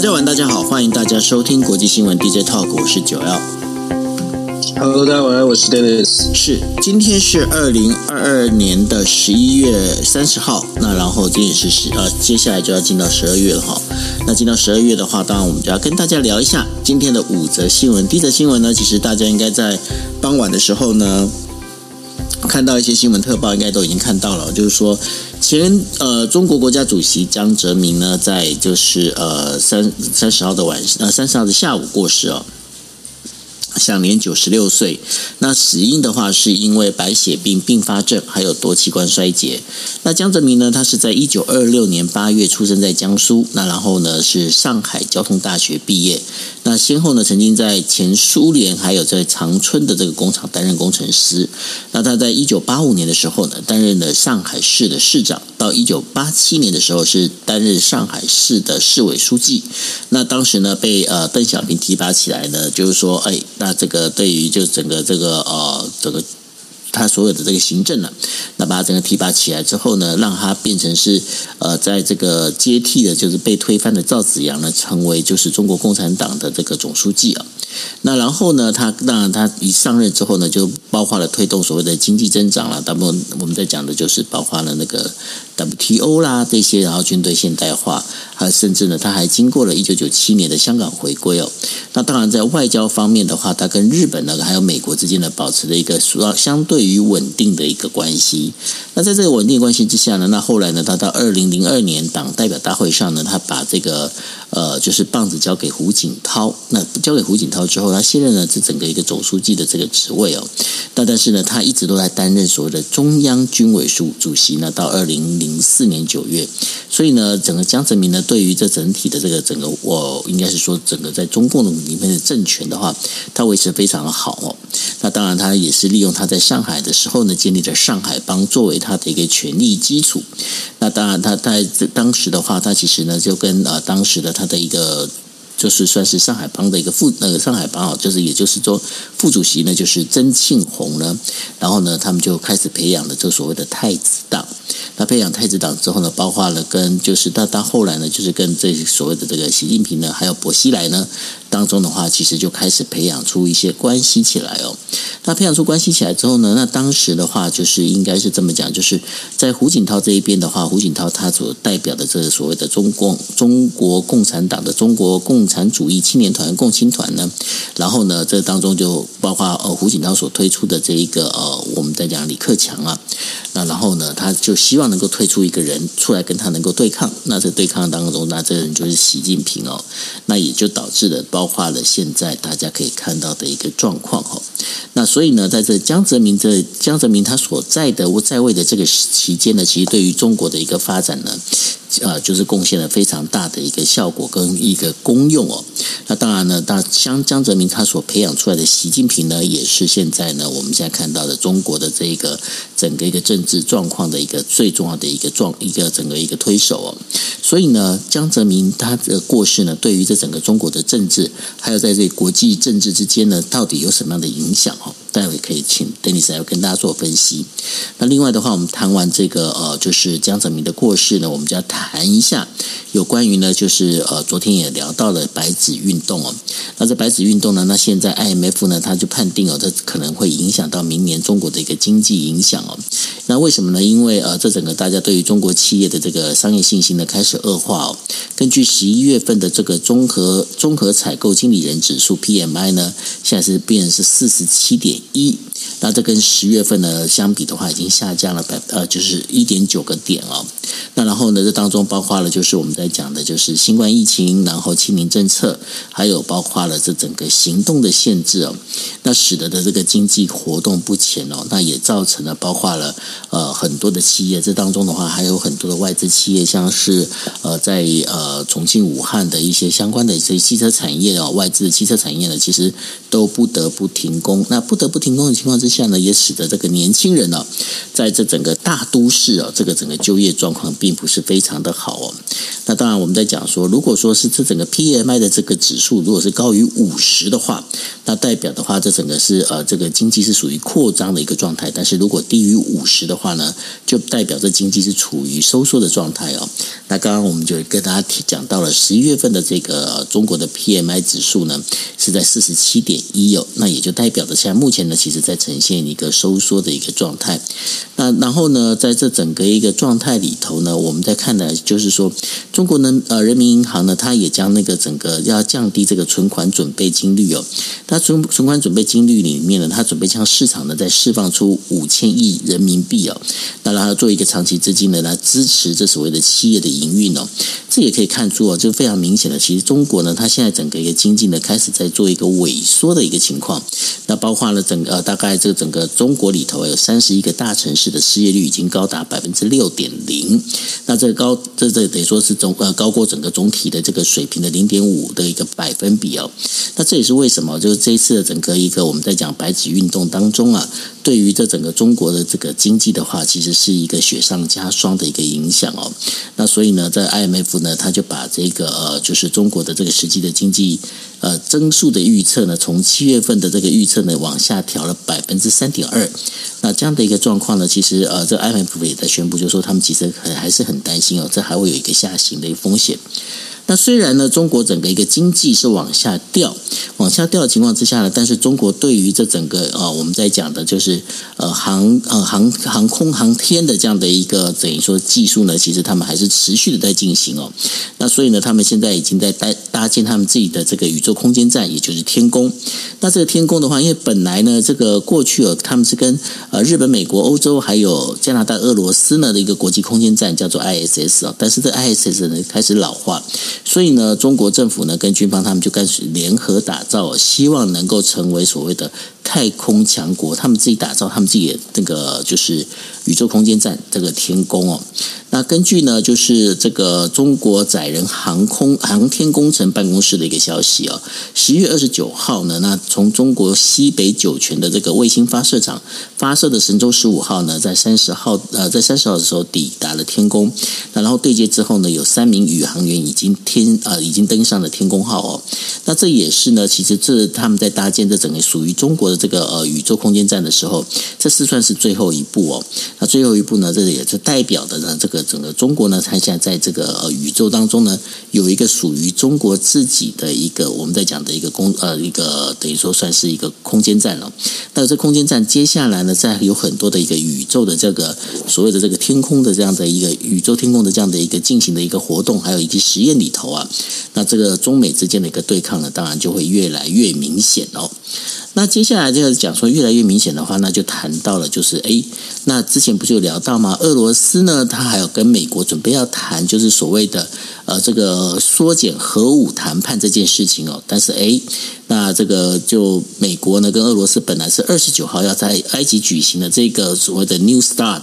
大家晚，大家好，欢迎大家收听国际新闻 DJ Talk，我是九曜。Hello，大家晚安，我是 Dennis。是，今天是二零二二年的十一月三十号，那然后今天也是十呃，接下来就要进到十二月了哈。那进到十二月的话，当然我们就要跟大家聊一下今天的五则新闻。第一则新闻呢，其实大家应该在傍晚的时候呢，看到一些新闻特报，应该都已经看到了，就是说前呃中国国家主席江泽民呢，在就是呃三三十号的晚呃三十号的下午过世哦。享年九十六岁。那死因的话，是因为白血病并发症，还有多器官衰竭。那江泽民呢，他是在一九二六年八月出生在江苏。那然后呢，是上海交通大学毕业。那先后呢，曾经在前苏联还有在长春的这个工厂担任工程师。那他在一九八五年的时候呢，担任了上海市的市长。到一九八七年的时候，是担任上海市的市委书记。那当时呢，被呃邓小平提拔起来呢，就是说，哎。那这个对于就整个这个呃整个他所有的这个行政呢，那把他整个提拔起来之后呢，让他变成是呃在这个接替的，就是被推翻的赵紫阳呢，成为就是中国共产党的这个总书记啊。那然后呢，他当然他一上任之后呢，就包括了推动所谓的经济增长了。大部分我们在讲的就是包括了那个 WTO 啦这些，然后军队现代化。还甚至呢，他还经过了一九九七年的香港回归哦。那当然，在外交方面的话，他跟日本呢，还有美国之间呢，保持了一个主要相对对于稳定的一个关系。那在这个稳定关系之下呢，那后来呢，他到二零零二年党代表大会上呢，他把这个呃，就是棒子交给胡锦涛。那交给胡锦涛之后，他卸任了这整个一个总书记的这个职位哦。那但是呢，他一直都在担任所谓的中央军委书主席呢，到二零零四年九月。所以呢，整个江泽民呢。对于这整体的这个整个，我应该是说，整个在中共里面的政权的话，他维持非常的好哦。那当然，他也是利用他在上海海的时候呢，建立了上海帮作为他的一个权力基础。那当然，他在当时的话，他其实呢就跟呃当时的他的一个。就是算是上海帮的一个副那个上海帮啊，就是也就是说副主席呢，就是曾庆红呢，然后呢，他们就开始培养了这所谓的太子党。那培养太子党之后呢，包括了跟就是到到后来呢，就是跟这所谓的这个习近平呢，还有薄熙来呢。当中的话，其实就开始培养出一些关系起来哦。那培养出关系起来之后呢，那当时的话，就是应该是这么讲，就是在胡锦涛这一边的话，胡锦涛他所代表的这个所谓的中共中国共产党的中国共产主义青年团共青团呢，然后呢，这当中就包括呃胡锦涛所推出的这一个呃，我们在讲李克强啊，那然后呢，他就希望能够推出一个人出来跟他能够对抗。那在对抗当中，那这个人就是习近平哦，那也就导致了。包括了现在大家可以看到的一个状况哈，那所以呢，在这江泽民这江泽民他所在的在位的这个期间呢，其实对于中国的一个发展呢。呃，就是贡献了非常大的一个效果跟一个功用哦。那当然呢，当江江泽民他所培养出来的习近平呢，也是现在呢我们现在看到的中国的这一个整个一个政治状况的一个最重要的一个状一个整个一个推手哦。所以呢，江泽民他的过世呢，对于这整个中国的政治，还有在这国际政治之间呢，到底有什么样的影响哦？待会可以请 Dennis 来跟大家做分析。那另外的话，我们谈完这个呃，就是江泽民的过世呢，我们就要谈一下有关于呢，就是呃，昨天也聊到了白纸运动哦。那这白纸运动呢，那现在 IMF 呢，他就判定哦，这可能会影响到明年中国的一个经济影响哦。那为什么呢？因为呃，这整个大家对于中国企业的这个商业信心呢，开始恶化哦。根据十一月份的这个综合综合采购经理人指数 PMI 呢，现在是变成是四十七点一，那这跟十月份呢相比的话，已经下降了百呃，就是一点九个点哦。那然后呢，这当中包括了就是我们在讲的，就是新冠疫情，然后清零政策，还有包括了这整个行动的限制哦。那使得的这个经济活动不前哦，那也造成了包括了呃很多的企业，这当中的话还有很多的外资企业，像是呃在呃重庆、武汉的一些相关的一些汽车产业哦，外资的汽车产业呢，其实都不得不停工。那不得不停工的情况况之下呢，也使得这个年轻人呢，在这整个大都市啊，这个整个就业状况并不是非常的好哦。那当然我们在讲说，如果说是这整个 PMI 的这个指数如果是高于五十的话，那代表的话，这整个是呃这个经济是属于扩张的一个状态。但是如果低于五十的话呢，就代表着经济是处于收缩的状态哦。那刚刚我们就跟大家是讲到了十一月份的这个中国的 PMI 指数呢是在四十七点一哦，那也就代表着现在目前呢，其实在呈现一个收缩的一个状态。那然后呢，在这整个一个状态里头呢，我们在看的就是说，中国呢呃人民银行呢，它也将那个整个要降低这个存款准备金率哦，它存存款准备金率里面呢，它准备向市场呢再释放出五千亿人民币哦，那然后做一个长期资金呢来支持这所谓的企业的营运哦，这也可以看出哦，就非常明显的，其实中国呢，它现在整个一个经济呢开始在做一个萎缩的一个情况，那包括了整个呃大概在这个整个中国里头有三十一个大城市的失业率已经高达百分之六点零，那这个高这这等于说是总呃高过整个总体的这个水平的零点五的一个百分比哦，那这也是为什么就是这一次的整个一个我们在讲白纸运动当中啊，对于这整个中国的这个经济的话，其实是一个雪上加霜的一个影响哦。那所以呢，在 IMF 呢，他就把这个呃就是中国的这个实际的经济呃增速的预测呢，从七月份的这个预测呢往下调了百分之三点二。那这样的一个状况呢，其实呃，这 IMF 也在宣布，就是说他们其实还还是很担心哦，这还会有一个下行的一个风险。那虽然呢，中国整个一个经济是往下掉，往下掉的情况之下呢，但是中国对于这整个呃，我们在讲的就是呃航呃航航空航天的这样的一个等于说技术呢，其实他们还是持续的在进行哦。那所以呢，他们现在已经在搭搭建他们自己的这个宇宙空间站，也就是天宫。那这个天宫的话，因为本来呢，这个过去哦，他们是跟呃日本、美国、欧洲还有加拿大、俄罗斯呢的一个国际空间站叫做 ISS 哦，但是这 ISS 呢开始老化。所以呢，中国政府呢跟军方他们就开始联合打造，希望能够成为所谓的太空强国。他们自己打造他们自己的那个就是宇宙空间站，这个天宫哦。那根据呢，就是这个中国载人航空航天工程办公室的一个消息哦，十一月二十九号呢，那从中国西北酒泉的这个卫星发射场发射的神舟十五号呢，在三十号呃，在三十号的时候抵达了天宫。那然后对接之后呢，有三名宇航员已经天呃已经登上了天宫号哦。那这也是呢，其实这他们在搭建这整个属于中国这个呃宇宙空间站的时候，这是算是最后一步哦。那最后一步呢，这也是代表的呢这个。整个中国呢，它现在在这个呃宇宙当中呢，有一个属于中国自己的一个我们在讲的一个空呃一个等于说算是一个空间站了。那这空间站接下来呢，在有很多的一个宇宙的这个所谓的这个天空的这样的一个宇宙天空的这样的一个进行的一个活动，还有以及实验里头啊，那这个中美之间的一个对抗呢，当然就会越来越明显哦。那接下来就是讲说越来越明显的话，那就谈到了就是哎，那之前不是有聊到吗？俄罗斯呢，它还有跟美国准备要谈，就是所谓的呃这个缩减核武谈判这件事情哦。但是哎，那这个就美国呢跟俄罗斯本来是二十九号要在埃及举行的这个所谓的 New Start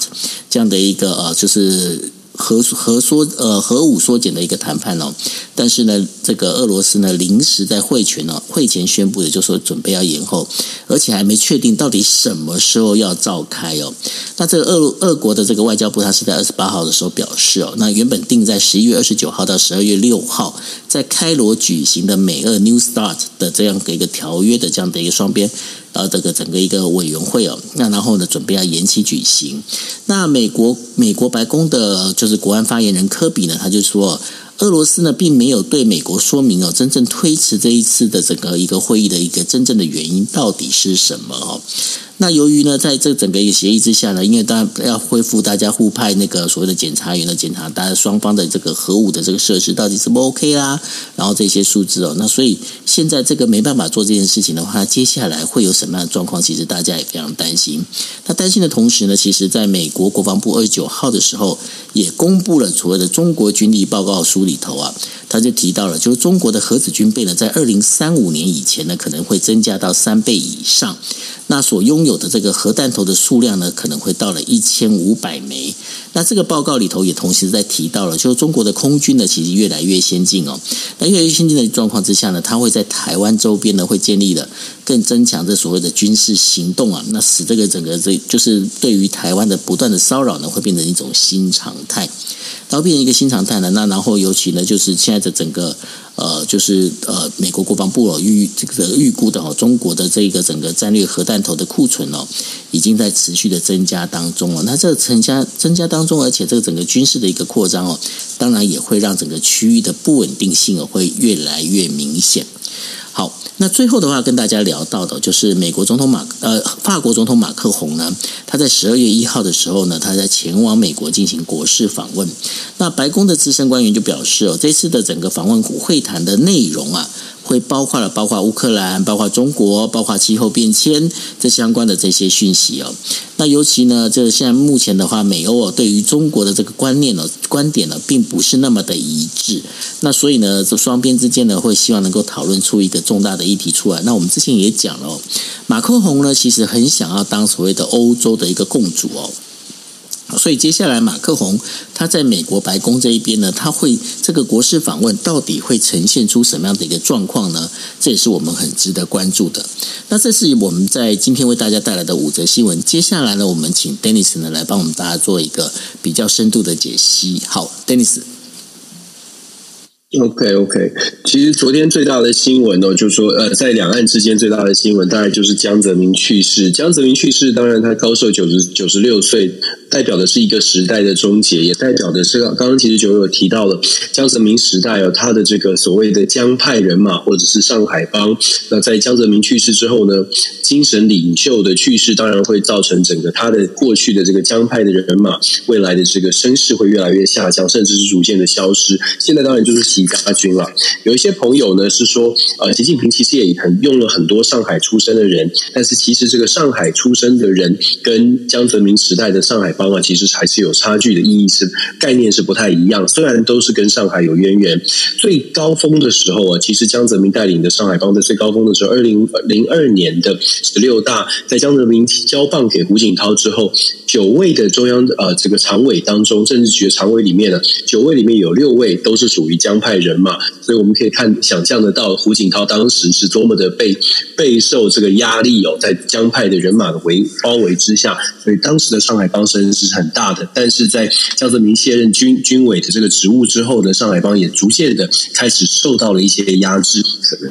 这样的一个呃就是。核核缩呃核武缩减的一个谈判哦，但是呢，这个俄罗斯呢临时在会前呢会前宣布的，就说准备要延后，而且还没确定到底什么时候要召开哦。那这个俄俄国的这个外交部，他是在二十八号的时候表示哦，那原本定在十一月二十九号到十二月六号在开罗举行的美俄 New Start 的这样的一个条约的这样的一个双边。呃，这个整个一个委员会哦，那然后呢，准备要延期举行。那美国美国白宫的就是国安发言人科比呢，他就说，俄罗斯呢并没有对美国说明哦，真正推迟这一次的整个一个会议的一个真正的原因到底是什么哦。那由于呢，在这整个一个协议之下呢，因为大家要恢复大家互派那个所谓的检察员的检查，大家双方的这个核武的这个设施到底是不 OK 啦，然后这些数字哦，那所以现在这个没办法做这件事情的话，接下来会有什么样的状况？其实大家也非常担心。那担心的同时呢，其实在美国国防部二十九号的时候也公布了所谓的中国军力报告书里头啊，他就提到了，就是中国的核子军备呢，在二零三五年以前呢，可能会增加到三倍以上。那所拥有的这个核弹头的数量呢，可能会到了一千五百枚。那这个报告里头也同时在提到了，就是中国的空军呢，其实越来越先进哦。那越来越先进的状况之下呢，它会在台湾周边呢，会建立了更增强这所谓的军事行动啊。那使这个整个这就是对于台湾的不断的骚扰呢，会变成一种新常态。然后变成一个新常态呢，那然后尤其呢，就是现在的整个呃，就是呃，美国国防部哦预这个预估的哦，中国的这个整个战略核弹头的库存哦，已经在持续的增加当中了。那这个增加增加当中，而且这个整个军事的一个扩张哦，当然也会让整个区域的不稳定性哦，会越来越明显。好，那最后的话跟大家聊到的，就是美国总统马呃法国总统马克宏呢，他在十二月一号的时候呢，他在前往美国进行国事访问。那白宫的资深官员就表示哦，这次的整个访问会谈的内容啊。会包括了，包括乌克兰，包括中国，包括气候变迁这相关的这些讯息哦。那尤其呢，这现在目前的话，美欧哦对于中国的这个观念呢、观点呢，并不是那么的一致。那所以呢，这双边之间呢，会希望能够讨论出一个重大的议题出来。那我们之前也讲了哦，马克宏呢，其实很想要当所谓的欧洲的一个共主哦。所以接下来，马克宏他在美国白宫这一边呢，他会这个国事访问到底会呈现出什么样的一个状况呢？这也是我们很值得关注的。那这是我们在今天为大家带来的五则新闻。接下来呢，我们请 Dennis 呢来帮我们大家做一个比较深度的解析。好，Dennis。OK OK，其实昨天最大的新闻呢，就是说呃，在两岸之间最大的新闻，大概就是江泽民去世。江泽民去世，当然他高寿九十九十六岁，代表的是一个时代的终结，也代表的是刚刚其实九有提到了江泽民时代有他的这个所谓的江派人马，或者是上海帮。那在江泽民去世之后呢，精神领袖的去世，当然会造成整个他的过去的这个江派的人马，未来的这个声势会越来越下降，甚至是逐渐的消失。现在当然就是。习家军了，有一些朋友呢是说，呃，习近平其实也很用了很多上海出生的人，但是其实这个上海出生的人跟江泽民时代的上海方啊，其实还是有差距的，意义是概念是不太一样。虽然都是跟上海有渊源，最高峰的时候啊，其实江泽民带领的上海帮在最高峰的时候，二零零二年的十六大，在江泽民交棒给胡锦涛之后，九位的中央呃这个常委当中，政治局的常委里面呢，九位里面有六位都是属于江。派人马，所以我们可以看想象得到胡锦涛当时是多么的被备受这个压力哦，在江派的人马的围包围之下，所以当时的上海帮声势是很大的。但是在江泽民卸任军军委的这个职务之后呢，上海帮也逐渐的开始受到了一些压制，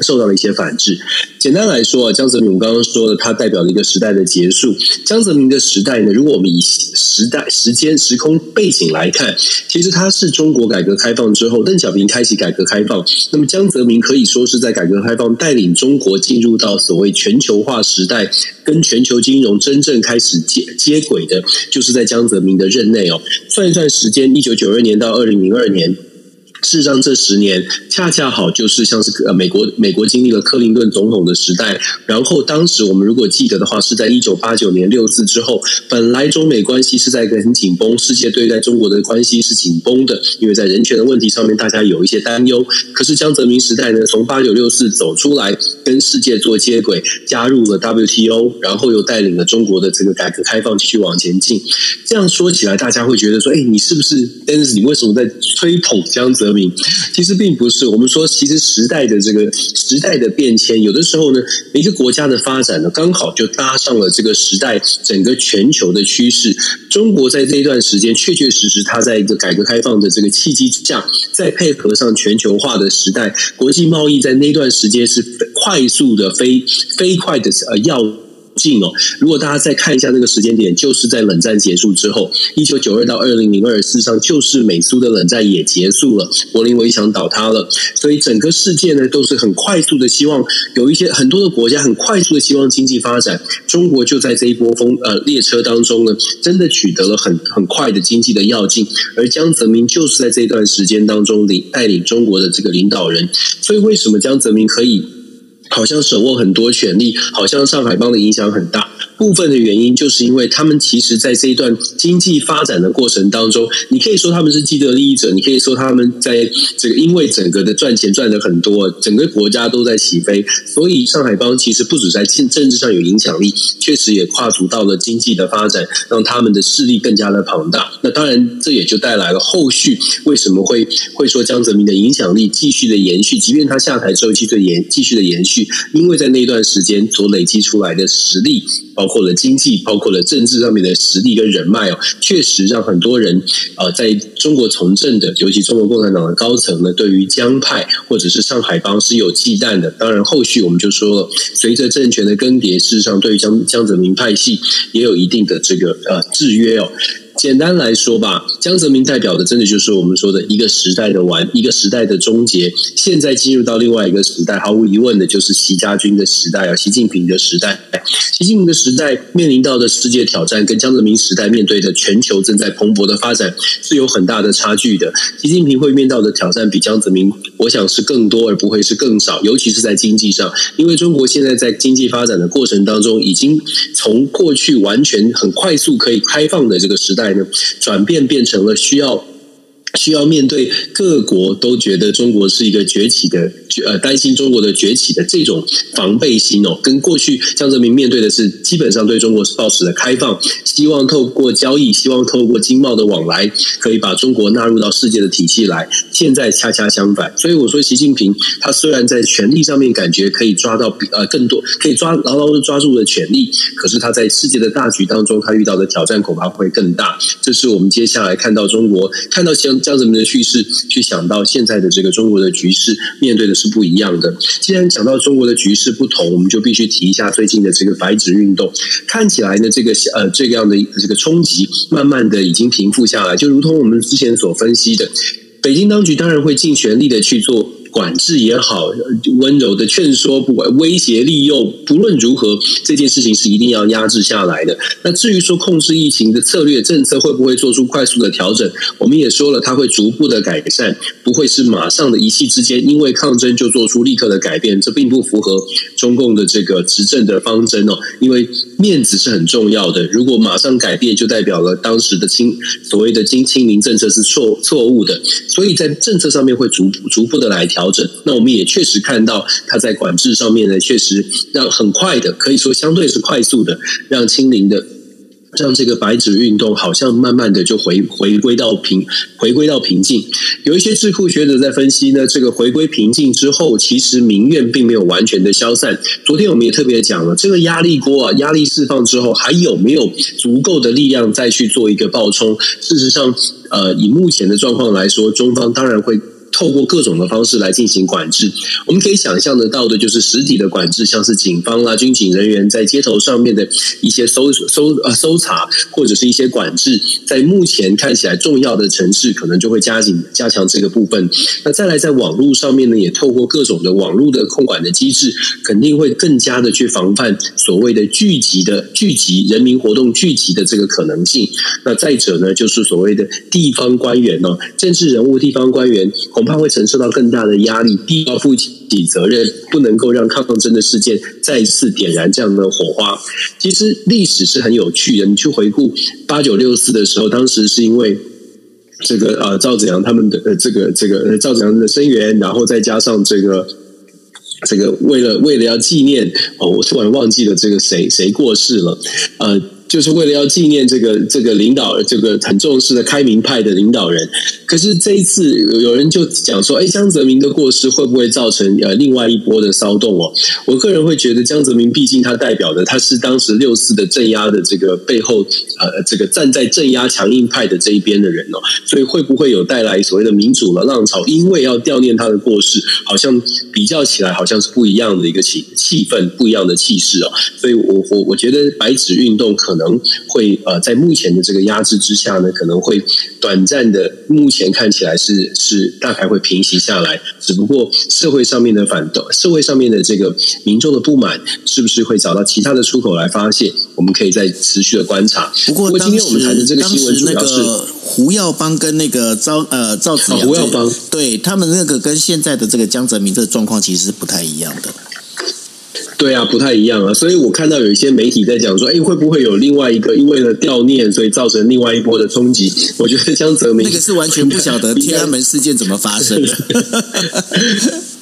受到了一些反制。简单来说啊，江泽民我刚刚说的，他代表了一个时代的结束。江泽民的时代呢，如果我们以时代、时间、时空背景来看，其实他是中国改革开放之后，邓小平开启改革开放，那么江泽民可以说是在改革开放带领中国进入到所谓全球化时代，跟全球金融真正开始接接轨的，就是在江泽民的任内哦。算一算时间，一九九二年到二零零二年。事实上，这十年恰恰好就是像是呃美国美国经历了克林顿总统的时代，然后当时我们如果记得的话，是在一九八九年六四之后，本来中美关系是在一个很紧绷，世界对待中国的关系是紧绷的，因为在人权的问题上面大家有一些担忧。可是江泽民时代呢，从八九六四走出来，跟世界做接轨，加入了 WTO，然后又带领了中国的这个改革开放继续往前进。这样说起来，大家会觉得说，哎，你是不是？但是你为什么在吹捧江泽？其实并不是，我们说，其实时代的这个时代的变迁，有的时候呢，一个国家的发展呢，刚好就搭上了这个时代整个全球的趋势。中国在这一段时间，确确实实，它在一个改革开放的这个契机之下，再配合上全球化的时代，国际贸易在那段时间是快速的飞飞快的呃要。近哦，如果大家再看一下那个时间点，就是在冷战结束之后，一九九二到二零零二，事实上就是美苏的冷战也结束了，柏林围墙倒塌了，所以整个世界呢都是很快速的希望有一些很多的国家很快速的希望经济发展，中国就在这一波风呃列车当中呢，真的取得了很很快的经济的要进，而江泽民就是在这段时间当中领带领中国的这个领导人，所以为什么江泽民可以？好像手握很多权力，好像上海帮的影响很大。部分的原因就是因为他们其实，在这一段经济发展的过程当中，你可以说他们是既得利益者，你可以说他们在这个因为整个的赚钱赚的很多，整个国家都在起飞，所以上海帮其实不止在政政治上有影响力，确实也跨足到了经济的发展，让他们的势力更加的庞大。那当然，这也就带来了后续为什么会会说江泽民的影响力继续的延续，即便他下台之后继续延继续的延续，因为在那段时间所累积出来的实力。包括了经济，包括了政治上面的实力跟人脉哦，确实让很多人呃在中国从政的，尤其中国共产党的高层呢，对于江派或者是上海帮是有忌惮的。当然，后续我们就说了，随着政权的更迭，事实上对于江江泽民派系也有一定的这个呃制约哦。简单来说吧，江泽民代表的真的就是我们说的一个时代的完，一个时代的终结。现在进入到另外一个时代，毫无疑问的就是习家军的时代啊，习近平的时代。习近平的时代面临到的世界挑战，跟江泽民时代面对的全球正在蓬勃的发展是有很大的差距的。习近平会面到的挑战比江泽民，我想是更多，而不会是更少。尤其是在经济上，因为中国现在在经济发展的过程当中，已经从过去完全很快速可以开放的这个时代。转变变成了需要。需要面对各国都觉得中国是一个崛起的，呃，担心中国的崛起的这种防备心哦，跟过去江泽民面对的是基本上对中国是抱持的开放，希望透过交易，希望透过经贸的往来，可以把中国纳入到世界的体系来。现在恰恰相反，所以我说习近平他虽然在权力上面感觉可以抓到比呃更多，可以抓牢牢的抓住了权力，可是他在世界的大局当中，他遇到的挑战恐怕会更大。这是我们接下来看到中国看到像。这样子的叙事，去想到现在的这个中国的局势，面对的是不一样的。既然讲到中国的局势不同，我们就必须提一下最近的这个白纸运动。看起来呢，这个呃这个样的这个冲击，慢慢的已经平复下来，就如同我们之前所分析的，北京当局当然会尽全力的去做。管制也好，温柔的劝说，不管威胁利诱，不论如何，这件事情是一定要压制下来的。那至于说控制疫情的策略政策会不会做出快速的调整，我们也说了，它会逐步的改善，不会是马上的一气之间，因为抗争就做出立刻的改变，这并不符合中共的这个执政的方针哦。因为面子是很重要的，如果马上改变，就代表了当时的清所谓的“金清零”政策是错错误的，所以在政策上面会逐逐步的来调。整，那我们也确实看到它在管制上面呢，确实让很快的，可以说相对是快速的，让清零的，让这个白纸运动好像慢慢的就回回归到平，回归到平静。有一些智库学者在分析呢，这个回归平静之后，其实民怨并没有完全的消散。昨天我们也特别讲了，这个压力锅啊，压力释放之后，还有没有足够的力量再去做一个爆冲？事实上，呃，以目前的状况来说，中方当然会。透过各种的方式来进行管制，我们可以想象得到的，就是实体的管制，像是警方啦、军警人员在街头上面的一些搜搜呃搜查，或者是一些管制，在目前看起来重要的城市，可能就会加紧加强这个部分。那再来，在网络上面呢，也透过各种的网络的控管的机制，肯定会更加的去防范所谓的聚集的聚集人民活动聚集的这个可能性。那再者呢，就是所谓的地方官员哦，政治人物、地方官员。怕会承受到更大的压力，必要负起责任，不能够让抗争的事件再次点燃这样的火花。其实历史是很有趣的，你去回顾八九六四的时候，当时是因为这个呃赵子阳他们的呃这个这个赵子阳的声援，然后再加上这个这个为了为了要纪念哦，我突然忘记了这个谁谁过世了，呃。就是为了要纪念这个这个领导，这个很重视的开明派的领导人。可是这一次有人就讲说，哎，江泽民的过世会不会造成呃另外一波的骚动哦？我个人会觉得，江泽民毕竟他代表的他是当时六四的镇压的这个背后，呃，这个站在镇压强硬派的这一边的人哦，所以会不会有带来所谓的民主的浪潮？因为要悼念他的过世，好像比较起来好像是不一样的一个气气氛，不一样的气势哦。所以我我我觉得白纸运动可能。会呃，在目前的这个压制之下呢，可能会短暂的，目前看起来是是大概会平息下来。只不过社会上面的反动，社会上面的这个民众的不满，是不是会找到其他的出口来发泄？我们可以再持续的观察。不过，今天我们谈的这个新闻主要是胡耀邦跟那个赵呃赵子阳，胡耀邦对他们那个跟现在的这个江泽民这个状况其实是不太一样的。对啊，不太一样啊，所以我看到有一些媒体在讲说，哎，会不会有另外一个因为了悼念，所以造成另外一波的冲击？我觉得江泽民那个是完全不晓得 天安门事件怎么发生的。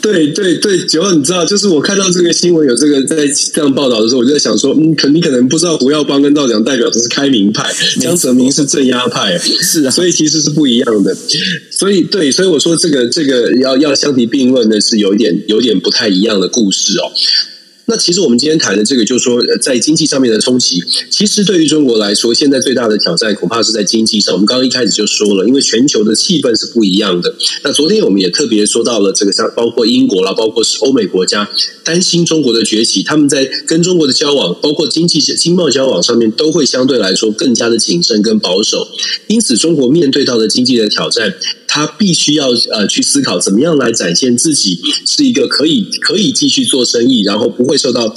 对对对，九号你知道，就是我看到这个新闻有这个在这样报道的时候，我就在想说，嗯，可你可能不知道胡耀邦跟道长代表的是开明派，江泽民是镇压派，是啊，所以其实是不一样的。所以对，所以我说这个这个要要相提并论的是有点有点不太一样的故事哦。那其实我们今天谈的这个，就是说在经济上面的冲击，其实对于中国来说，现在最大的挑战恐怕是在经济上。我们刚刚一开始就说了，因为全球的气氛是不一样的。那昨天我们也特别说到了这个，像包括英国啦，包括是欧美国家担心中国的崛起，他们在跟中国的交往，包括经济经贸交往上面，都会相对来说更加的谨慎跟保守。因此，中国面对到的经济的挑战，他必须要呃去思考怎么样来展现自己是一个可以可以继续做生意，然后不。会受到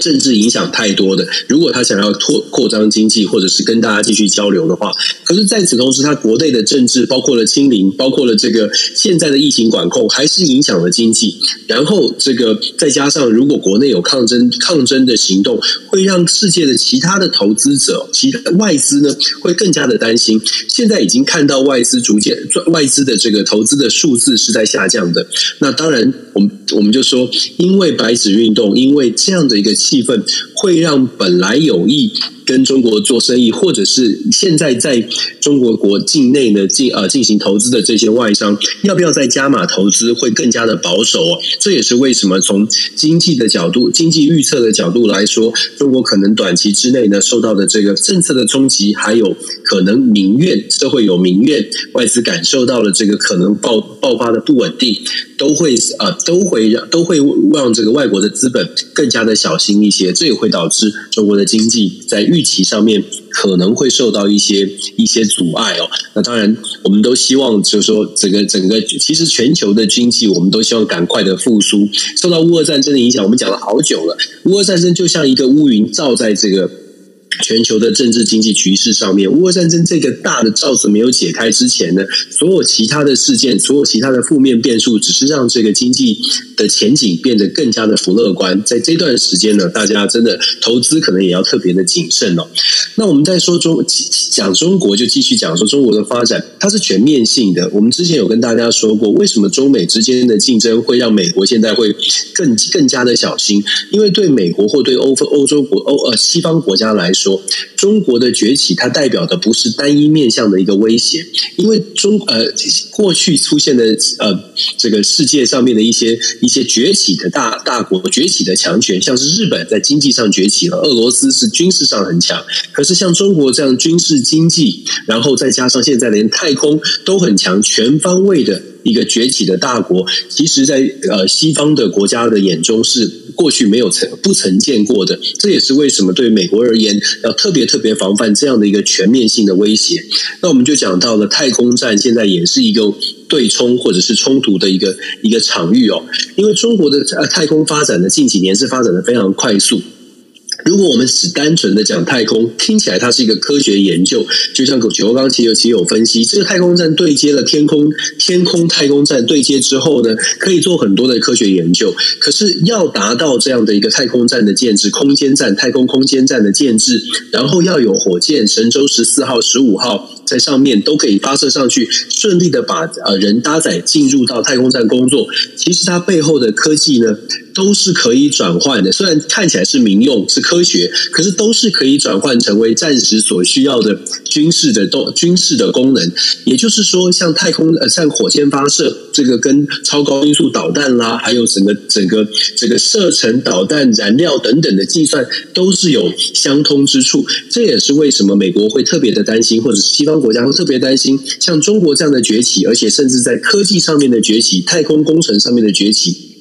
政治影响太多的，如果他想要拓扩张经济，或者是跟大家继续交流的话，可是在此同时，他国内的政治包括了清零，包括了这个现在的疫情管控，还是影响了经济。然后这个再加上，如果国内有抗争抗争的行动，会让世界的其他的投资者、其他外资呢，会更加的担心。现在已经看到外资逐渐外资的这个投资的数字是在下降的。那当然，我们我们就说，因为白纸运动，因为这样的一个。气氛会让本来有意跟中国做生意，或者是现在在中国国境内呢进呃进行投资的这些外商，要不要再加码投资，会更加的保守哦。这也是为什么从经济的角度、经济预测的角度来说，中国可能短期之内呢受到的这个政策的冲击，还有可能民怨，社会有民怨，外资感受到了这个可能爆爆发的不稳定，都会呃都会让都会让这个外国的资本更加的小心一些，这也会导致中国的经济在。预期上面可能会受到一些一些阻碍哦。那当然，我们都希望就是说，整个整个其实全球的经济，我们都希望赶快的复苏。受到乌俄战争的影响，我们讲了好久了。乌俄战争就像一个乌云罩在这个。全球的政治经济局势上面，乌俄战争这个大的罩子没有解开之前呢，所有其他的事件，所有其他的负面变数，只是让这个经济的前景变得更加的不乐观。在这段时间呢，大家真的投资可能也要特别的谨慎哦。那我们在说中讲中国，就继续讲说中国的发展，它是全面性的。我们之前有跟大家说过，为什么中美之间的竞争会让美国现在会更更加的小心？因为对美国或对欧欧洲国欧呃西方国家来说。说中国的崛起，它代表的不是单一面向的一个威胁，因为中呃过去出现的呃这个世界上面的一些一些崛起的大大国崛起的强权，像是日本在经济上崛起了，俄罗斯是军事上很强，可是像中国这样军事经济，然后再加上现在连太空都很强，全方位的。一个崛起的大国，其实在呃西方的国家的眼中是过去没有曾不曾见过的。这也是为什么对美国而言要特别特别防范这样的一个全面性的威胁。那我们就讲到了太空战，现在也是一个对冲或者是冲突的一个一个场域哦。因为中国的呃太空发展的近几年是发展的非常快速。如果我们只单纯的讲太空，听起来它是一个科学研究，就像九欧刚其实其实有分析，这个太空站对接了天空，天空太空站对接之后呢，可以做很多的科学研究。可是要达到这样的一个太空站的建制，空间站、太空空间站的建制，然后要有火箭神舟十四号、十五号在上面都可以发射上去，顺利的把呃人搭载进入到太空站工作。其实它背后的科技呢，都是可以转换的，虽然看起来是民用是科。学，可是都是可以转换成为战时所需要的军事的动军事的功能。也就是说，像太空呃，像火箭发射，这个跟超高音速导弹啦，还有整个整个这个射程导弹燃料等等的计算，都是有相通之处。这也是为什么美国会特别的担心，或者是西方国家会特别担心，像中国这样的崛起，而且甚至在科技上面的崛起，太空工程上面的崛起。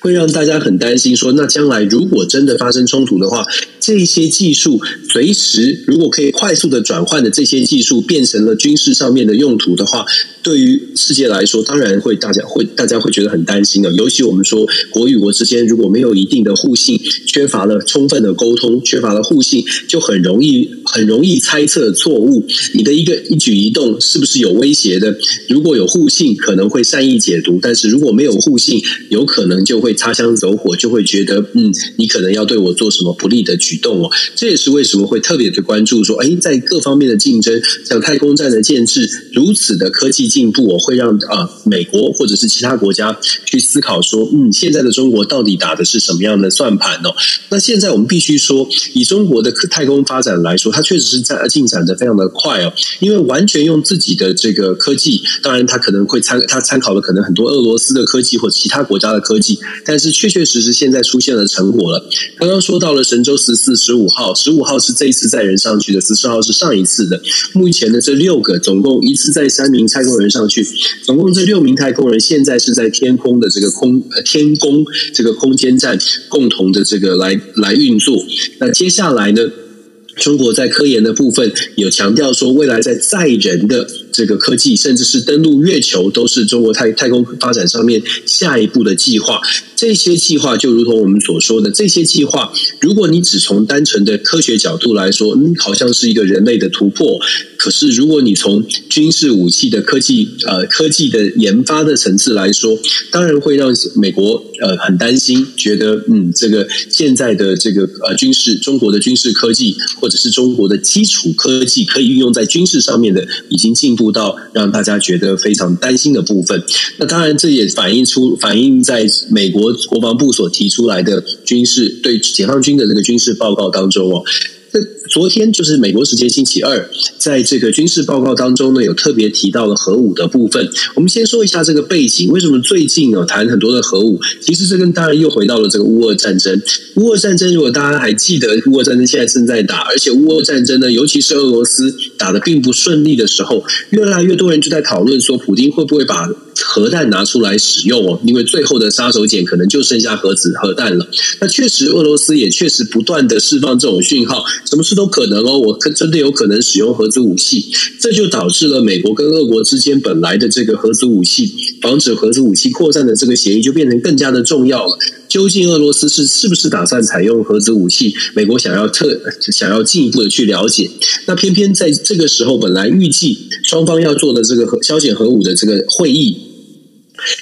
会让大家很担心说，那将来如果真的发生冲突的话，这些技术随时如果可以快速的转换的这些技术变成了军事上面的用途的话，对于世界来说，当然会大家会大家会觉得很担心的。尤其我们说国与国之间如果没有一定的互信，缺乏了充分的沟通，缺乏了互信，就很容易很容易猜测错误。你的一个一举一动是不是有威胁的？如果有互信，可能会善意解读；但是如果没有互信，有可能就会擦枪走火，就会觉得嗯，你可能要对我做什么不利的举举动哦。这也是为什么会特别的关注说，哎，在各方面的竞争，像太空站的建制如此的科技进步哦，会让啊美国或者是其他国家去思考说，嗯，现在的中国到底打的是什么样的算盘哦？那现在我们必须说，以中国的太空发展来说，它确实是在进展的非常的快哦，因为完全用自己的这个科技，当然它可能会参它参考了可能很多俄罗斯的科技或其他国家的科技，但是确确实实现在出现了成果了。刚刚说到了神舟十四、四十五号，十五号是这一次载人上去的，十四号是上一次的。目前的这六个，总共一次载三名太空人上去，总共这六名太空人现在是在天空的这个空呃天宫这个空间站共同的这个来来运作。那接下来呢？中国在科研的部分有强调说，未来在载人的这个科技，甚至是登陆月球，都是中国太太空发展上面下一步的计划。这些计划就如同我们所说的，这些计划，如果你只从单纯的科学角度来说，嗯，好像是一个人类的突破。可是，如果你从军事武器的科技，呃，科技的研发的层次来说，当然会让美国呃很担心，觉得嗯，这个现在的这个呃军事，中国的军事科技。或者是中国的基础科技可以运用在军事上面的，已经进步到让大家觉得非常担心的部分。那当然，这也反映出反映在美国国防部所提出来的军事对解放军的这个军事报告当中哦。昨天就是美国时间星期二，在这个军事报告当中呢，有特别提到了核武的部分。我们先说一下这个背景，为什么最近有谈很多的核武？其实这跟当然又回到了这个乌俄战争。乌俄战争，如果大家还记得，乌俄战争现在正在打，而且乌俄战争呢，尤其是俄罗斯打得并不顺利的时候，越来越多人就在讨论说，普丁会不会把核弹拿出来使用哦？因为最后的杀手锏可能就剩下核子核弹了。那确实，俄罗斯也确实不断的释放这种讯号，什么事都。可能哦，我可真的有可能使用核子武器，这就导致了美国跟俄国之间本来的这个核子武器防止核子武器扩散的这个协议就变成更加的重要了。究竟俄罗斯是是不是打算采用核子武器？美国想要特想要进一步的去了解。那偏偏在这个时候，本来预计双方要做的这个核削减核武的这个会议。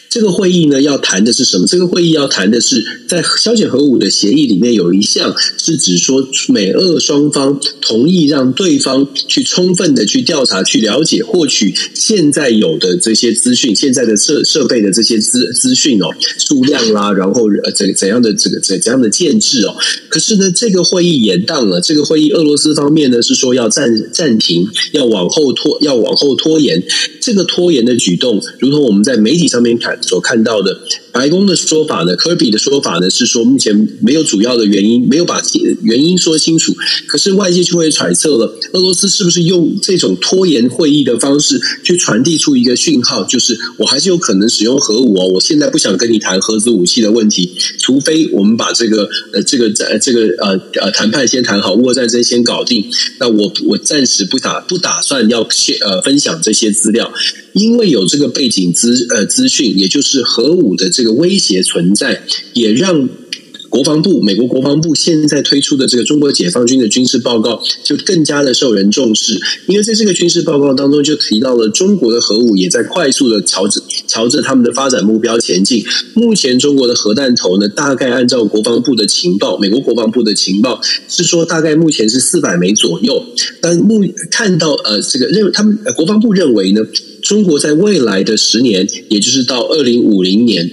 这个会议呢，要谈的是什么？这个会议要谈的是，在削减核武的协议里面有一项是指说，美俄双方同意让对方去充分的去调查、去了解、获取现在有的这些资讯、现在的设设备的这些资资讯哦，数量啦，然后呃怎怎样的这个怎怎样的建制哦。可是呢，这个会议延宕了。这个会议，俄罗斯方面呢是说要暂暂停，要往后拖，要往后拖延。这个拖延的举动，如同我们在媒体上面看所看到的，白宫的说法呢，科比的说法呢是说，目前没有主要的原因，没有把原因说清楚。可是外界就会揣测了，俄罗斯是不是用这种拖延会议的方式去传递出一个讯号，就是我还是有可能使用核武哦。我现在不想跟你谈核子武器的问题，除非我们把这个呃这个在这个呃呃谈判先谈好，乌俄战争先搞定。那我我暂时不打不打算要呃分享这些资料。因为有这个背景资呃资讯，也就是核武的这这个威胁存在，也让国防部美国国防部现在推出的这个中国解放军的军事报告就更加的受人重视。因为在这个军事报告当中就提到了中国的核武也在快速的朝着朝着他们的发展目标前进。目前中国的核弹头呢，大概按照国防部的情报，美国国防部的情报是说大概目前是四百枚左右。但目看到呃这个认他们国防部认为呢。中国在未来的十年，也就是到二零五零年，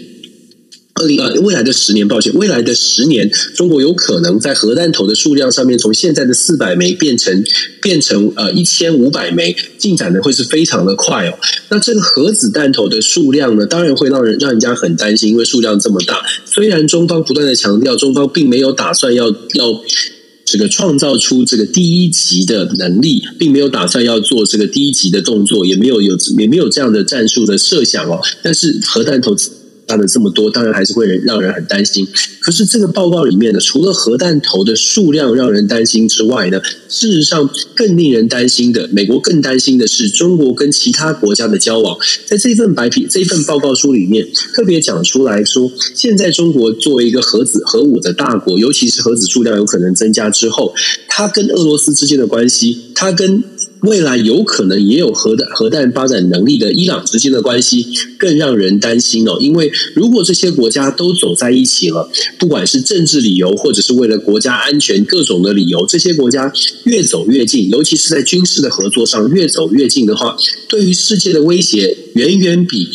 二零呃未来的十年，抱歉，未来的十年，中国有可能在核弹头的数量上面，从现在的四百枚变成变成呃一千五百枚，进展的会是非常的快哦。那这个核子弹头的数量呢，当然会让人让人家很担心，因为数量这么大。虽然中方不断的强调，中方并没有打算要要。这个创造出这个第一级的能力，并没有打算要做这个第一级的动作，也没有有也没有这样的战术的设想哦。但是核弹头。发了这么多，当然还是会让人很担心。可是这个报告里面呢，除了核弹头的数量让人担心之外呢，事实上更令人担心的，美国更担心的是中国跟其他国家的交往。在这份白皮这份报告书里面，特别讲出来说，现在中国作为一个核子核武的大国，尤其是核子数量有可能增加之后，它跟俄罗斯之间的关系，它跟未来有可能也有核弹核弹发展能力的伊朗之间的关系更让人担心哦，因为如果这些国家都走在一起了，不管是政治理由或者是为了国家安全各种的理由，这些国家越走越近，尤其是在军事的合作上越走越近的话，对于世界的威胁远远比。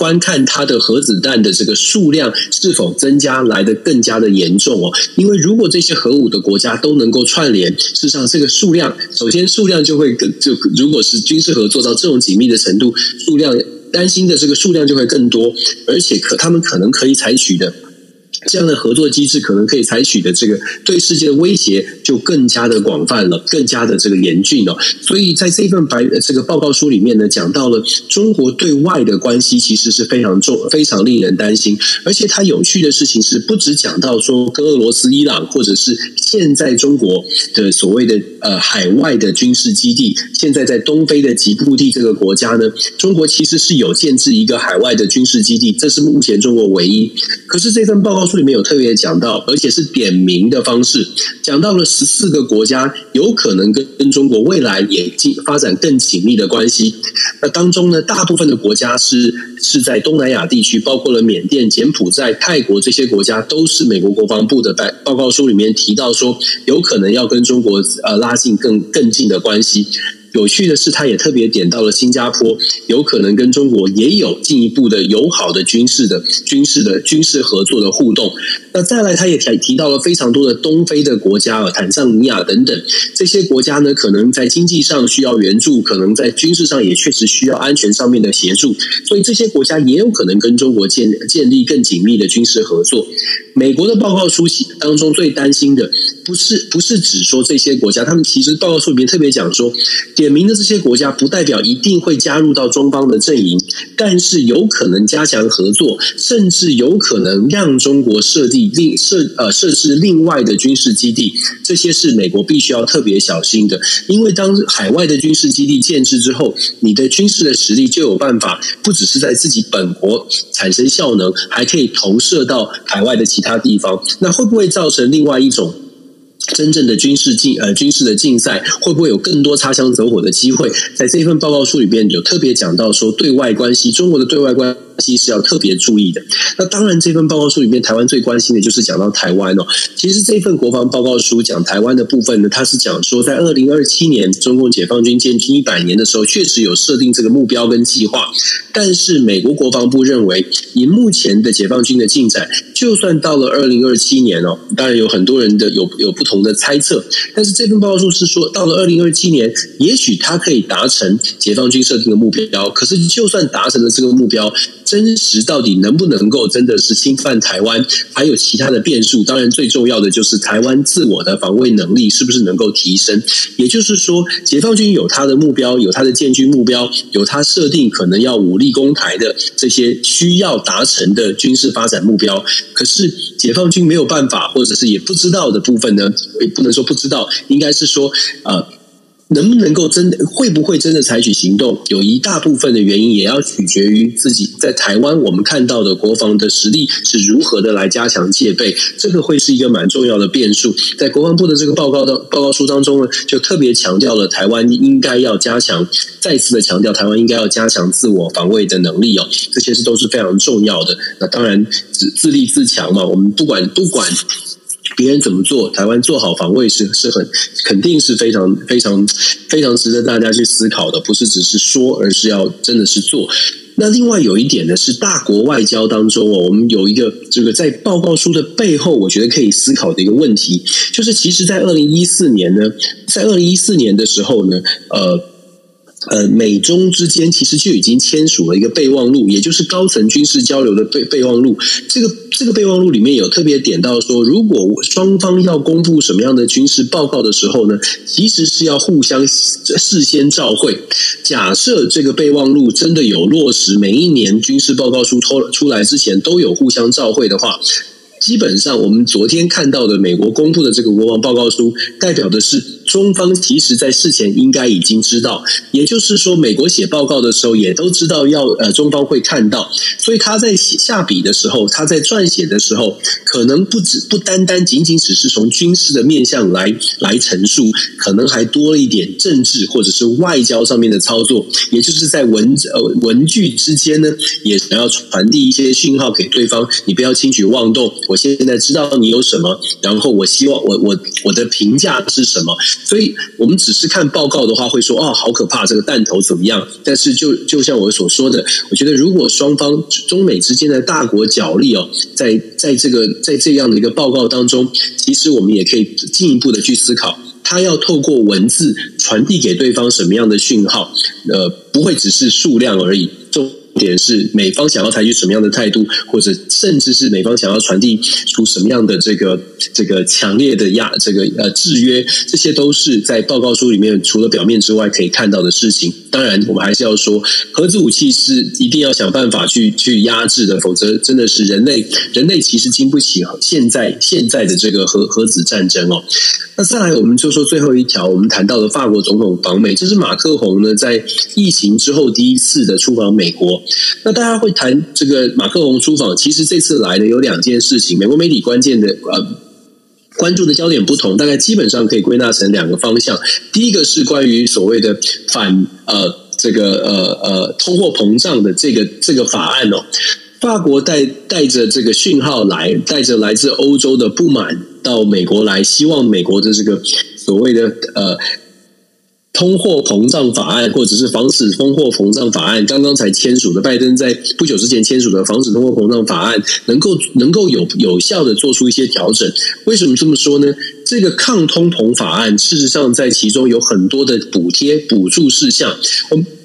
观看它的核子弹的这个数量是否增加来得更加的严重哦，因为如果这些核武的国家都能够串联，事实上这个数量首先数量就会更就如果是军事合作到这种紧密的程度，数量担心的这个数量就会更多，而且可他们可能可以采取的。这样的合作机制可能可以采取的这个对世界的威胁就更加的广泛了，更加的这个严峻了。所以在这份白这个报告书里面呢，讲到了中国对外的关系其实是非常重、非常令人担心。而且它有趣的事情是，不只讲到说跟俄罗斯、伊朗，或者是现在中国的所谓的呃海外的军事基地，现在在东非的吉布地这个国家呢，中国其实是有建置一个海外的军事基地，这是目前中国唯一。可是这份报告书里面有特别讲到，而且是点名的方式，讲到了十四个国家有可能跟跟中国未来也进发展更紧密的关系。那当中呢，大部分的国家是是在东南亚地区，包括了缅甸、柬埔寨、泰国这些国家，都是美国国防部的报报告书里面提到说，有可能要跟中国呃拉近更更近的关系。有趣的是，他也特别点到了新加坡，有可能跟中国也有进一步的友好的军事的军事的军事合作的互动。那再来，他也提提到了非常多的东非的国家啊，坦桑尼亚等等这些国家呢，可能在经济上需要援助，可能在军事上也确实需要安全上面的协助，所以这些国家也有可能跟中国建建立更紧密的军事合作。美国的报告书当中最担心的，不是不是只说这些国家，他们其实报告书里面特别讲说，点名的这些国家不代表一定会加入到中方的阵营，但是有可能加强合作，甚至有可能让中国设立另设呃设置另外的军事基地，这些是美国必须要特别小心的，因为当海外的军事基地建置之后，你的军事的实力就有办法不只是在自己本国产生效能，还可以投射到海外的其。他地方，那会不会造成另外一种真正的军事竞呃军事的竞赛？会不会有更多擦枪走火的机会？在这份报告书里边有特别讲到说，对外关系，中国的对外关系。是要特别注意的。那当然，这份报告书里面，台湾最关心的就是讲到台湾哦。其实这份国防报告书讲台湾的部分呢，它是讲说，在二零二七年中共解放军建军一百年的时候，确实有设定这个目标跟计划。但是美国国防部认为，以目前的解放军的进展，就算到了二零二七年哦，当然有很多人的有有不同的猜测。但是这份报告书是说，到了二零二七年，也许它可以达成解放军设定的目标。可是就算达成了这个目标，真实到底能不能够真的是侵犯台湾？还有其他的变数。当然，最重要的就是台湾自我的防卫能力是不是能够提升？也就是说，解放军有他的目标，有他的建军目标，有他设定可能要武力攻台的这些需要达成的军事发展目标。可是，解放军没有办法，或者是也不知道的部分呢？也不能说不知道，应该是说呃。能不能够真的会不会真的采取行动？有一大部分的原因也要取决于自己在台湾，我们看到的国防的实力是如何的来加强戒备，这个会是一个蛮重要的变数。在国防部的这个报告的报告书当中呢，就特别强调了台湾应该要加强，再次的强调台湾应该要加强自我防卫的能力哦，这些是都是非常重要的。那当然自自立自强嘛，我们不管不管。别人怎么做，台湾做好防卫是是很肯定是非常非常非常值得大家去思考的，不是只是说，而是要真的是做。那另外有一点呢，是大国外交当中哦，我们有一个这个在报告书的背后，我觉得可以思考的一个问题，就是其实，在二零一四年呢，在二零一四年的时候呢，呃。呃，美中之间其实就已经签署了一个备忘录，也就是高层军事交流的备备忘录。这个这个备忘录里面有特别点到说，如果双方要公布什么样的军事报告的时候呢，其实是要互相事先照会。假设这个备忘录真的有落实，每一年军事报告书出出来之前都有互相照会的话。基本上，我们昨天看到的美国公布的这个国防报告书，代表的是中方其实在事前应该已经知道，也就是说，美国写报告的时候也都知道要呃中方会看到，所以他在写下笔的时候，他在撰写的时候，可能不止不单单仅仅只是从军事的面向来来陈述，可能还多了一点政治或者是外交上面的操作，也就是在文呃文句之间呢，也想要传递一些讯号给对方，你不要轻举妄动，我现在知道你有什么，然后我希望我我我的评价是什么，所以我们只是看报告的话，会说哦，好可怕，这个弹头怎么样？但是就就像我所说的，我觉得如果双方中美之间的大国角力哦，在在这个在这样的一个报告当中，其实我们也可以进一步的去思考，他要透过文字传递给对方什么样的讯号？呃，不会只是数量而已。点是美方想要采取什么样的态度，或者甚至是美方想要传递出什么样的这个这个强烈的压这个呃制约，这些都是在报告书里面除了表面之外可以看到的事情。当然，我们还是要说，核子武器是一定要想办法去去压制的，否则真的是人类人类其实经不起现在现在的这个核核子战争哦。那再来，我们就说最后一条，我们谈到的法国总统访美，这是马克宏呢在疫情之后第一次的出访美国。那大家会谈这个马克龙出访，其实这次来的有两件事情，美国媒体关键的呃关注的焦点不同，大概基本上可以归纳成两个方向。第一个是关于所谓的反呃这个呃呃通货膨胀的这个这个法案哦，法国带带着这个讯号来，带着来自欧洲的不满到美国来，希望美国的这个所谓的呃。通货膨胀法案，或者是防止通货膨胀法案，刚刚才签署的，拜登在不久之前签署的防止通货膨胀法案，能够能够有有效的做出一些调整。为什么这么说呢？这个抗通膨法案，事实上在其中有很多的补贴补助事项。我。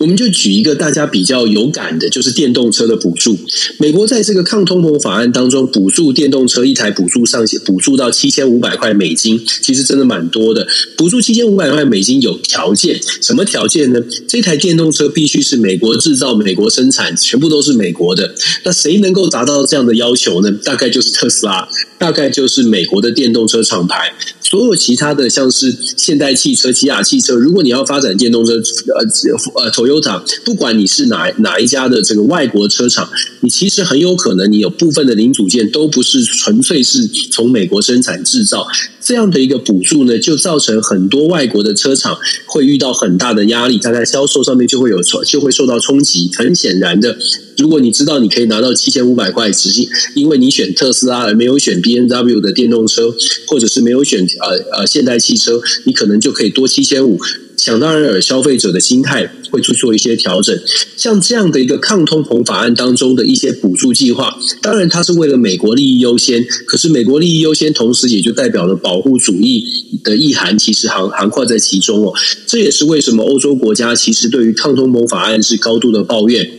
我们就举一个大家比较有感的，就是电动车的补助。美国在这个抗通膨法案当中，补助电动车一台补助上限，补助到七千五百块美金，其实真的蛮多的。补助七千五百块美金有条件，什么条件呢？这台电动车必须是美国制造、美国生产，全部都是美国的。那谁能够达到这样的要求呢？大概就是特斯拉，大概就是美国的电动车厂牌。所有其他的，像是现代汽车、起亚汽车，如果你要发展电动车，呃呃投工厂不管你是哪哪一家的这个外国车厂，你其实很有可能你有部分的零组件都不是纯粹是从美国生产制造。这样的一个补助呢，就造成很多外国的车厂会遇到很大的压力，它在销售上面就会有就会受到冲击。很显然的。如果你知道你可以拿到七千五百块，只是因为你选特斯拉而没有选 BMW 的电动车，或者是没有选呃呃现代汽车，你可能就可以多七千五。想当然尔，消费者的心态会去做一些调整。像这样的一个抗通膨法案当中的一些补助计划，当然它是为了美国利益优先，可是美国利益优先，同时也就代表了保保护主义的意涵，其实涵涵括在其中哦。这也是为什么欧洲国家其实对于抗通膨法案是高度的抱怨。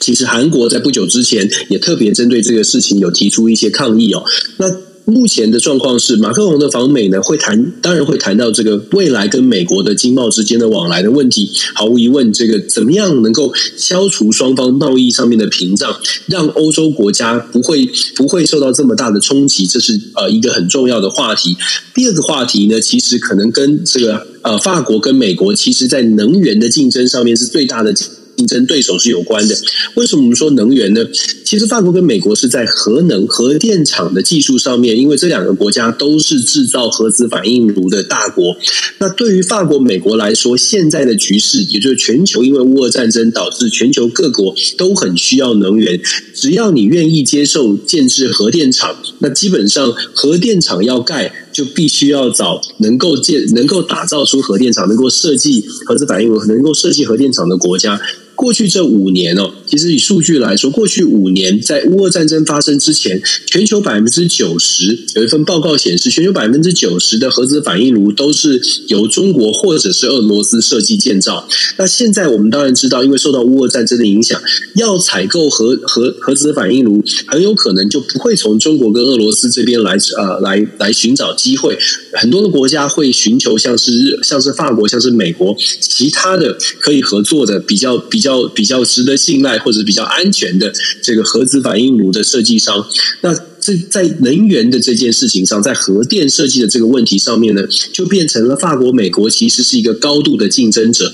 其实韩国在不久之前也特别针对这个事情有提出一些抗议哦。那目前的状况是，马克龙的访美呢会谈，当然会谈到这个未来跟美国的经贸之间的往来的问题。毫无疑问，这个怎么样能够消除双方贸易上面的屏障，让欧洲国家不会不会受到这么大的冲击，这是呃一个很重要的话题。第二个话题呢，其实可能跟这个呃法国跟美国，其实在能源的竞争上面是最大的。竞争对手是有关的。为什么我们说能源呢？其实法国跟美国是在核能、核电厂的技术上面，因为这两个国家都是制造核子反应炉的大国。那对于法国、美国来说，现在的局势，也就是全球因为乌俄战争导致全球各国都很需要能源。只要你愿意接受建置核电厂，那基本上核电厂要盖，就必须要找能够建、能够打造出核电厂、能够设计核子反应炉、能够设计核电厂的国家。过去这五年哦，其实以数据来说，过去五年在乌俄战争发生之前，全球百分之九十有一份报告显示，全球百分之九十的核子反应炉都是由中国或者是俄罗斯设计建造。那现在我们当然知道，因为受到乌俄战争的影响，要采购核核核子反应炉，很有可能就不会从中国跟俄罗斯这边来呃来来寻找机会。很多的国家会寻求像是日像是法国、像是美国其他的可以合作的比较比较。比较值得信赖或者比较安全的这个核子反应炉的设计商，那这在能源的这件事情上，在核电设计的这个问题上面呢，就变成了法国、美国其实是一个高度的竞争者。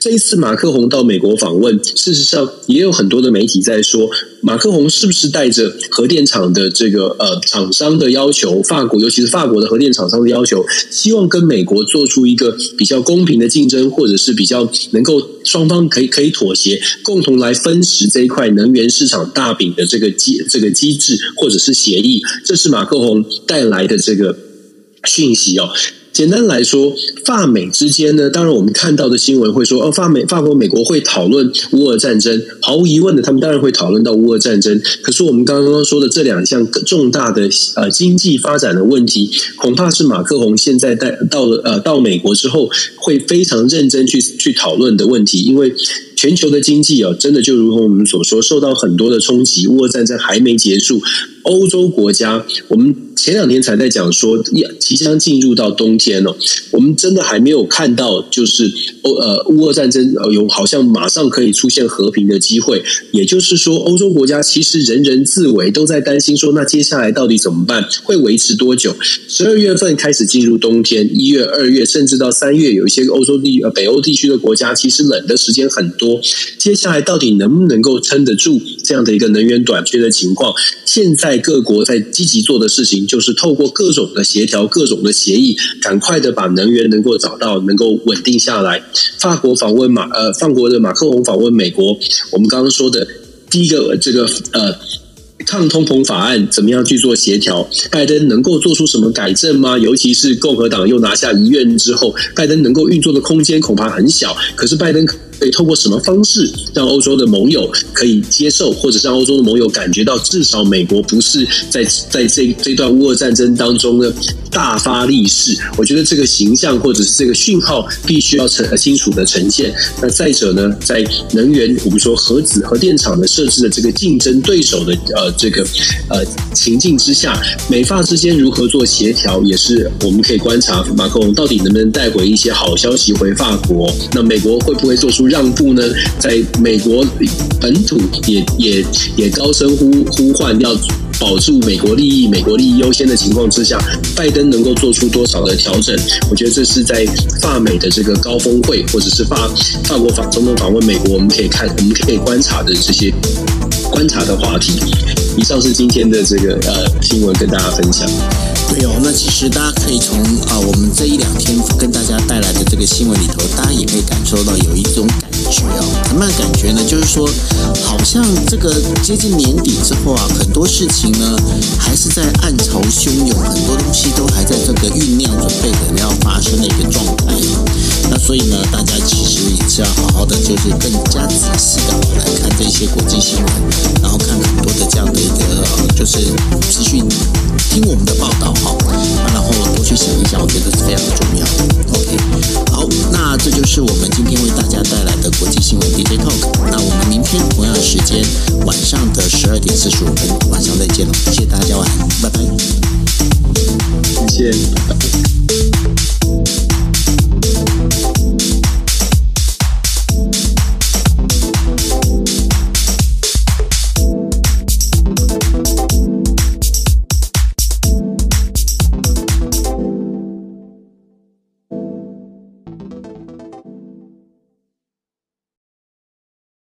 这一次马克宏到美国访问，事实上也有很多的媒体在说，马克宏是不是带着核电厂的这个呃厂商的要求，法国尤其是法国的核电厂商的要求，希望跟美国做出一个比较公平的竞争，或者是比较能够双方可以可以妥协，共同来分食这一块能源市场大饼的这个机这个机制或者是协议，这是马克宏带来的这个讯息哦。简单来说，法美之间呢，当然我们看到的新闻会说，哦，法美、法国、美国会讨论乌俄战争，毫无疑问的，他们当然会讨论到乌俄战争。可是我们刚刚说的这两项重大的呃经济发展的问题，恐怕是马克宏现在带到了呃到美国之后会非常认真去去讨论的问题，因为。全球的经济啊，真的就如同我们所说，受到很多的冲击。乌俄战争还没结束，欧洲国家，我们前两天才在讲说，即将进入到冬天了。我们真的还没有看到，就是欧呃乌俄战争有好像马上可以出现和平的机会。也就是说，欧洲国家其实人人自危，都在担心说，那接下来到底怎么办？会维持多久？十二月份开始进入冬天，一月、二月，甚至到三月，有一些欧洲地呃北欧地区的国家，其实冷的时间很多。接下来到底能不能够撑得住这样的一个能源短缺的情况？现在各国在积极做的事情，就是透过各种的协调、各种的协议，赶快的把能源能够找到，能够稳定下来。法国访问马呃，法国的马克龙访问美国，我们刚刚说的第一个这个呃。抗通膨法案怎么样去做协调？拜登能够做出什么改正吗？尤其是共和党又拿下一院之后，拜登能够运作的空间恐怕很小。可是拜登可以透过什么方式让欧洲的盟友可以接受，或者让欧洲的盟友感觉到，至少美国不是在在这这段乌俄战争当中呢大发利市？我觉得这个形象或者是这个讯号必须要呈清楚的呈现。那再者呢，在能源我们说核子核电厂的设置的这个竞争对手的呃。这个呃情境之下，美法之间如何做协调，也是我们可以观察马克龙到底能不能带回一些好消息回法国。那美国会不会做出让步呢？在美国本土也也也高声呼呼唤要保住美国利益、美国利益优先的情况之下，拜登能够做出多少的调整？我觉得这是在法美的这个高峰会，或者是法法国访总统访问美国，我们可以看，我们可以观察的这些观察的话题。以上是今天的这个呃新闻，跟大家分享。对哦，那其实大家可以从啊我们这一两天跟大家带来的这个新闻里头，大家也可以感受到有一种主要。什么样的感觉呢？就是说，好像这个接近年底之后啊，很多事情呢还是在暗潮汹涌，很多东西都还在这个酝酿准备着要发生的一个状态。那所以呢，大家其实也是要好好的，就是更加仔细的来看这些国际新闻，然后看很多的这样的一个就是资讯，听我们的报道哈，然后多去想一想，我觉得是非常的重要。OK，好，那这就是我们今天为大家带来的国际新闻 DJ Talk。那我们明天同样时间，晚上的十二点四十五分，晚上再见了。谢谢大家，晚安，拜拜。谢谢。